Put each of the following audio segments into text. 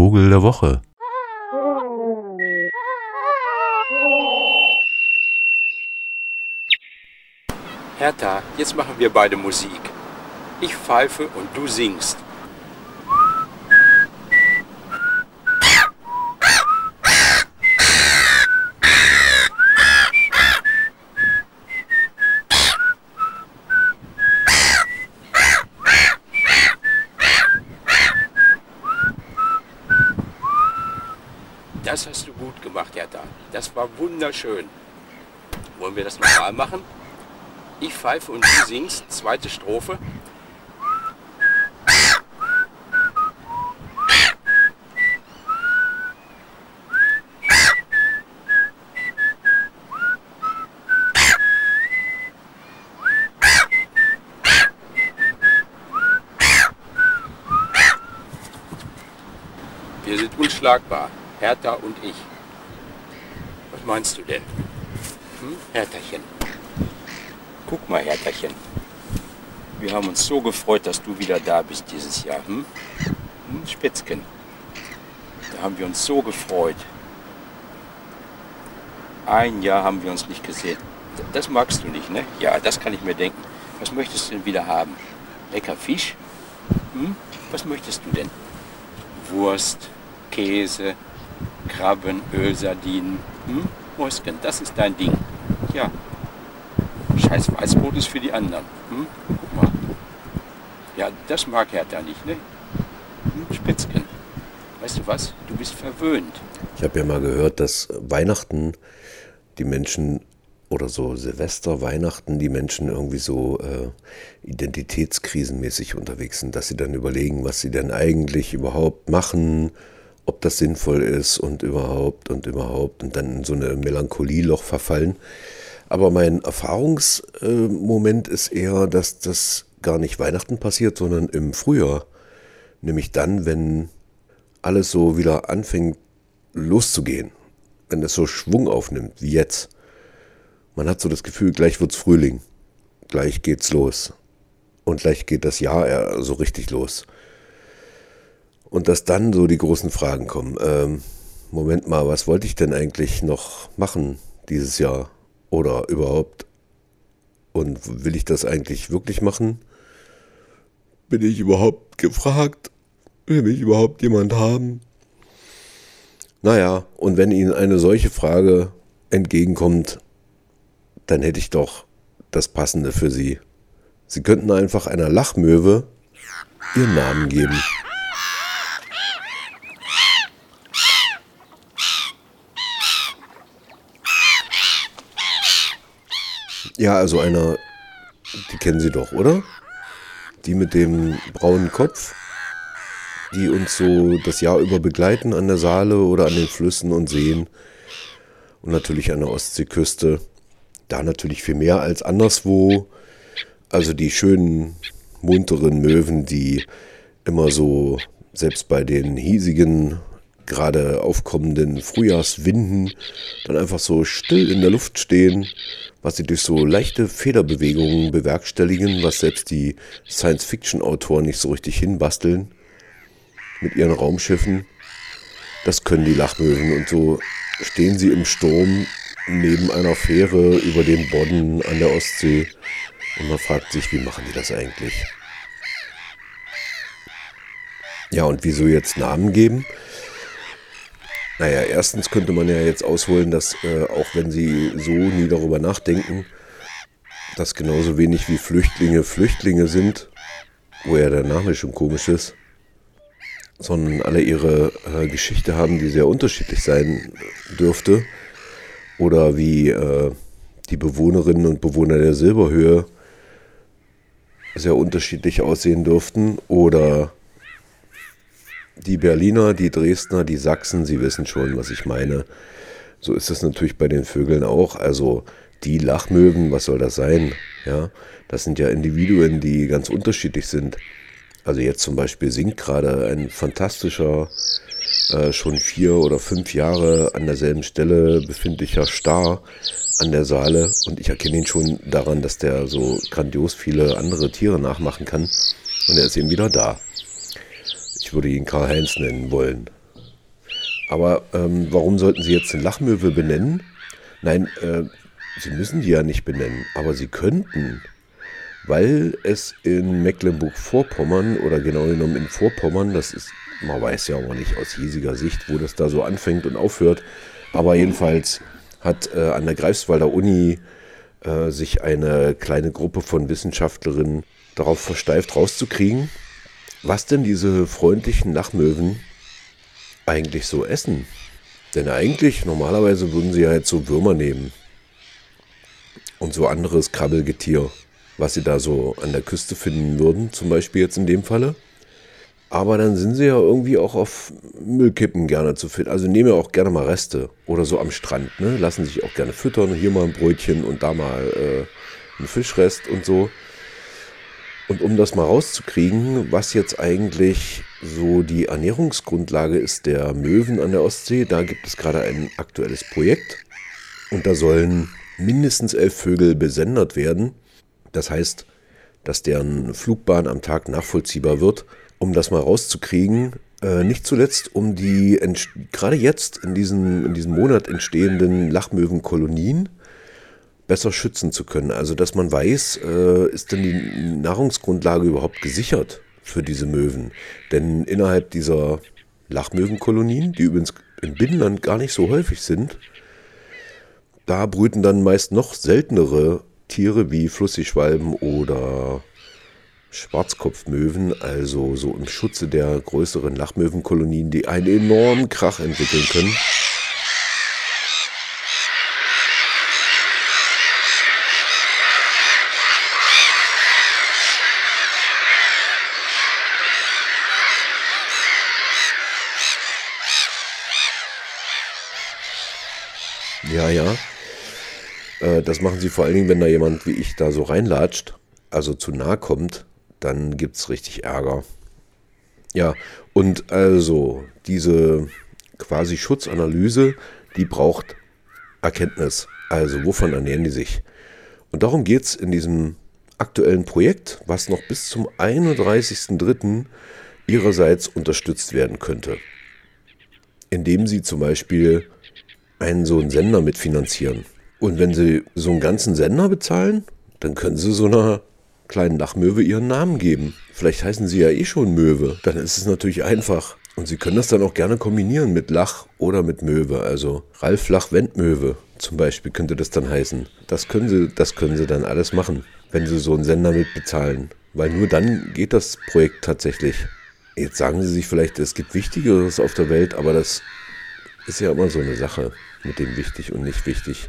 Vogel der Woche. Hertha, jetzt machen wir beide Musik. Ich pfeife und du singst. Das war wunderschön. Wollen wir das nochmal machen? Ich pfeife und du singst. Zweite Strophe. Wir sind unschlagbar, Hertha und ich. Was meinst du denn? Hm? Herthachen. Guck mal, Herthachen. Wir haben uns so gefreut, dass du wieder da bist dieses Jahr. Hm? Hm, Spitzken. Da haben wir uns so gefreut. Ein Jahr haben wir uns nicht gesehen. Das magst du nicht, ne? Ja, das kann ich mir denken. Was möchtest du denn wieder haben? Lecker Fisch? Hm? Was möchtest du denn? Wurst, Käse, Krabben, Ölsardinen. Hm? Mäuschen, das ist dein Ding. Ja. Scheiß Weißbrot ist für die anderen. Hm? Guck mal. Ja, das mag Hertha nicht, ne? Hm? Spitzken. Weißt du was? Du bist verwöhnt. Ich habe ja mal gehört, dass Weihnachten die Menschen oder so Silvester, Weihnachten die Menschen irgendwie so äh, identitätskrisenmäßig unterwegs sind, dass sie dann überlegen, was sie denn eigentlich überhaupt machen, ob das sinnvoll ist und überhaupt und überhaupt und dann in so eine Melancholieloch verfallen. Aber mein Erfahrungsmoment ist eher, dass das gar nicht Weihnachten passiert, sondern im Frühjahr. Nämlich dann, wenn alles so wieder anfängt loszugehen. Wenn es so Schwung aufnimmt, wie jetzt. Man hat so das Gefühl, gleich wird's Frühling. Gleich geht's los. Und gleich geht das Jahr eher so richtig los. Und dass dann so die großen Fragen kommen. Ähm, Moment mal, was wollte ich denn eigentlich noch machen dieses Jahr? Oder überhaupt? Und will ich das eigentlich wirklich machen? Bin ich überhaupt gefragt? Will mich überhaupt jemand haben? Naja, und wenn Ihnen eine solche Frage entgegenkommt, dann hätte ich doch das Passende für Sie. Sie könnten einfach einer Lachmöwe Ihren Namen geben. Ja, also einer, die kennen Sie doch, oder? Die mit dem braunen Kopf, die uns so das Jahr über begleiten an der Saale oder an den Flüssen und Seen und natürlich an der Ostseeküste. Da natürlich viel mehr als anderswo. Also die schönen, munteren Möwen, die immer so, selbst bei den hiesigen, gerade aufkommenden Frühjahrswinden, dann einfach so still in der Luft stehen, was sie durch so leichte Federbewegungen bewerkstelligen, was selbst die Science-Fiction-Autoren nicht so richtig hinbasteln mit ihren Raumschiffen. Das können die Lachmöwen und so stehen sie im Sturm neben einer Fähre über den Bodden an der Ostsee und man fragt sich, wie machen die das eigentlich? Ja, und wieso jetzt Namen geben? Naja, erstens könnte man ja jetzt ausholen, dass äh, auch wenn sie so nie darüber nachdenken, dass genauso wenig wie Flüchtlinge Flüchtlinge sind, wo ja der Name schon komisch ist, sondern alle ihre äh, Geschichte haben, die sehr unterschiedlich sein dürfte. Oder wie äh, die Bewohnerinnen und Bewohner der Silberhöhe sehr unterschiedlich aussehen dürften. Oder die Berliner, die Dresdner, die Sachsen, Sie wissen schon, was ich meine. So ist es natürlich bei den Vögeln auch. Also die Lachmöwen, was soll das sein? Ja, das sind ja Individuen, die ganz unterschiedlich sind. Also jetzt zum Beispiel singt gerade ein fantastischer, äh, schon vier oder fünf Jahre an derselben Stelle befindlicher Star an der Saale und ich erkenne ihn schon daran, dass der so grandios viele andere Tiere nachmachen kann und er ist eben wieder da. Ich würde ihn Karl-Heinz nennen wollen. Aber ähm, warum sollten Sie jetzt den Lachmöwe benennen? Nein, äh, Sie müssen die ja nicht benennen, aber Sie könnten, weil es in Mecklenburg-Vorpommern oder genau genommen in Vorpommern, das ist, man weiß ja auch nicht aus hiesiger Sicht, wo das da so anfängt und aufhört, aber jedenfalls hat äh, an der Greifswalder Uni äh, sich eine kleine Gruppe von Wissenschaftlerinnen darauf versteift rauszukriegen, was denn diese freundlichen Lachmöwen eigentlich so essen. Denn eigentlich, normalerweise würden sie ja jetzt so Würmer nehmen und so anderes Krabbelgetier, was sie da so an der Küste finden würden, zum Beispiel jetzt in dem Falle. Aber dann sind sie ja irgendwie auch auf Müllkippen gerne zu finden. Also nehmen ja auch gerne mal Reste oder so am Strand. Ne? Lassen sich auch gerne füttern. Hier mal ein Brötchen und da mal äh, ein Fischrest und so. Und um das mal rauszukriegen, was jetzt eigentlich so die Ernährungsgrundlage ist der Möwen an der Ostsee, da gibt es gerade ein aktuelles Projekt. Und da sollen mindestens elf Vögel besendet werden. Das heißt, dass deren Flugbahn am Tag nachvollziehbar wird um das mal rauszukriegen. Äh, nicht zuletzt, um die gerade jetzt in diesem, in diesem Monat entstehenden Lachmöwenkolonien besser schützen zu können. Also, dass man weiß, äh, ist denn die Nahrungsgrundlage überhaupt gesichert für diese Möwen? Denn innerhalb dieser Lachmöwenkolonien, die übrigens im Binnenland gar nicht so häufig sind, da brüten dann meist noch seltenere Tiere wie Flusssigschwalben oder Schwarzkopfmöwen, also so im Schutze der größeren Lachmöwenkolonien, die einen enormen Krach entwickeln können. Ja, ja. Äh, das machen sie vor allen Dingen, wenn da jemand wie ich da so reinlatscht, also zu nah kommt dann gibt es richtig Ärger. Ja, und also diese quasi Schutzanalyse, die braucht Erkenntnis. Also wovon ernähren die sich? Und darum geht es in diesem aktuellen Projekt, was noch bis zum 31.03. ihrerseits unterstützt werden könnte. Indem sie zum Beispiel einen so einen Sender mitfinanzieren. Und wenn sie so einen ganzen Sender bezahlen, dann können sie so einer kleinen Lachmöwe ihren Namen geben. Vielleicht heißen sie ja eh schon Möwe. Dann ist es natürlich einfach. Und sie können das dann auch gerne kombinieren mit Lach oder mit Möwe. Also Ralf Lach Wendmöwe zum Beispiel könnte das dann heißen. Das können sie, das können sie dann alles machen, wenn sie so einen Sender mit bezahlen. Weil nur dann geht das Projekt tatsächlich. Jetzt sagen sie sich vielleicht, es gibt Wichtigeres auf der Welt, aber das ist ja immer so eine Sache mit dem wichtig und nicht wichtig.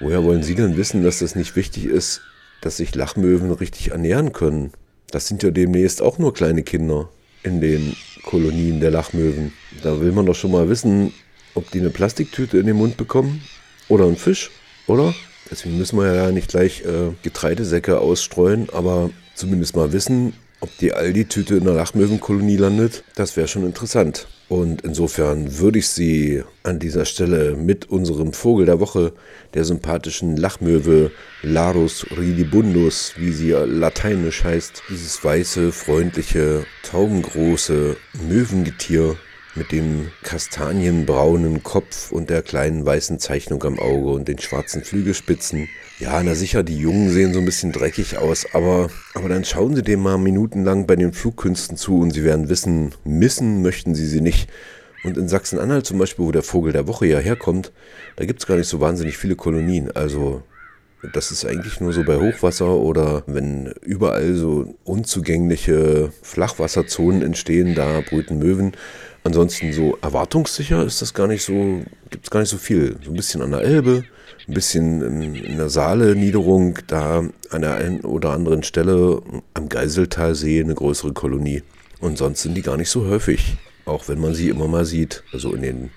Woher wollen Sie denn wissen, dass das nicht wichtig ist, dass sich Lachmöwen richtig ernähren können. Das sind ja demnächst auch nur kleine Kinder in den Kolonien der Lachmöwen. Da will man doch schon mal wissen, ob die eine Plastiktüte in den Mund bekommen oder einen Fisch, oder? Deswegen müssen wir ja nicht gleich äh, Getreidesäcke ausstreuen, aber zumindest mal wissen, ob die Aldi-Tüte in der Lachmöwenkolonie landet. Das wäre schon interessant. Und insofern würde ich Sie an dieser Stelle mit unserem Vogel der Woche, der sympathischen Lachmöwe Larus ridibundus, wie sie lateinisch heißt, dieses weiße, freundliche, taubengroße Möwengetier mit dem kastanienbraunen Kopf und der kleinen weißen Zeichnung am Auge und den schwarzen Flügelspitzen, ja, na sicher, die Jungen sehen so ein bisschen dreckig aus, aber, aber dann schauen Sie dem mal minutenlang bei den Flugkünsten zu und Sie werden wissen, missen möchten Sie sie nicht. Und in Sachsen-Anhalt zum Beispiel, wo der Vogel der Woche ja herkommt, da gibt es gar nicht so wahnsinnig viele Kolonien. Also das ist eigentlich nur so bei Hochwasser oder wenn überall so unzugängliche Flachwasserzonen entstehen, da brüten Möwen. Ansonsten so erwartungssicher ist das gar nicht so, gibt es gar nicht so viel. So ein bisschen an der Elbe, ein bisschen in, der Saale-Niederung, da an der einen oder anderen Stelle am Geiseltalsee eine größere Kolonie. Und sonst sind die gar nicht so häufig, auch wenn man sie immer mal sieht, also in den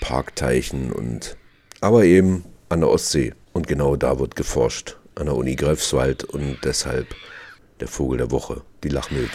Parkteichen und aber eben an der Ostsee. Und genau da wird geforscht, an der Uni Greifswald und deshalb der Vogel der Woche, die Lachmilbe.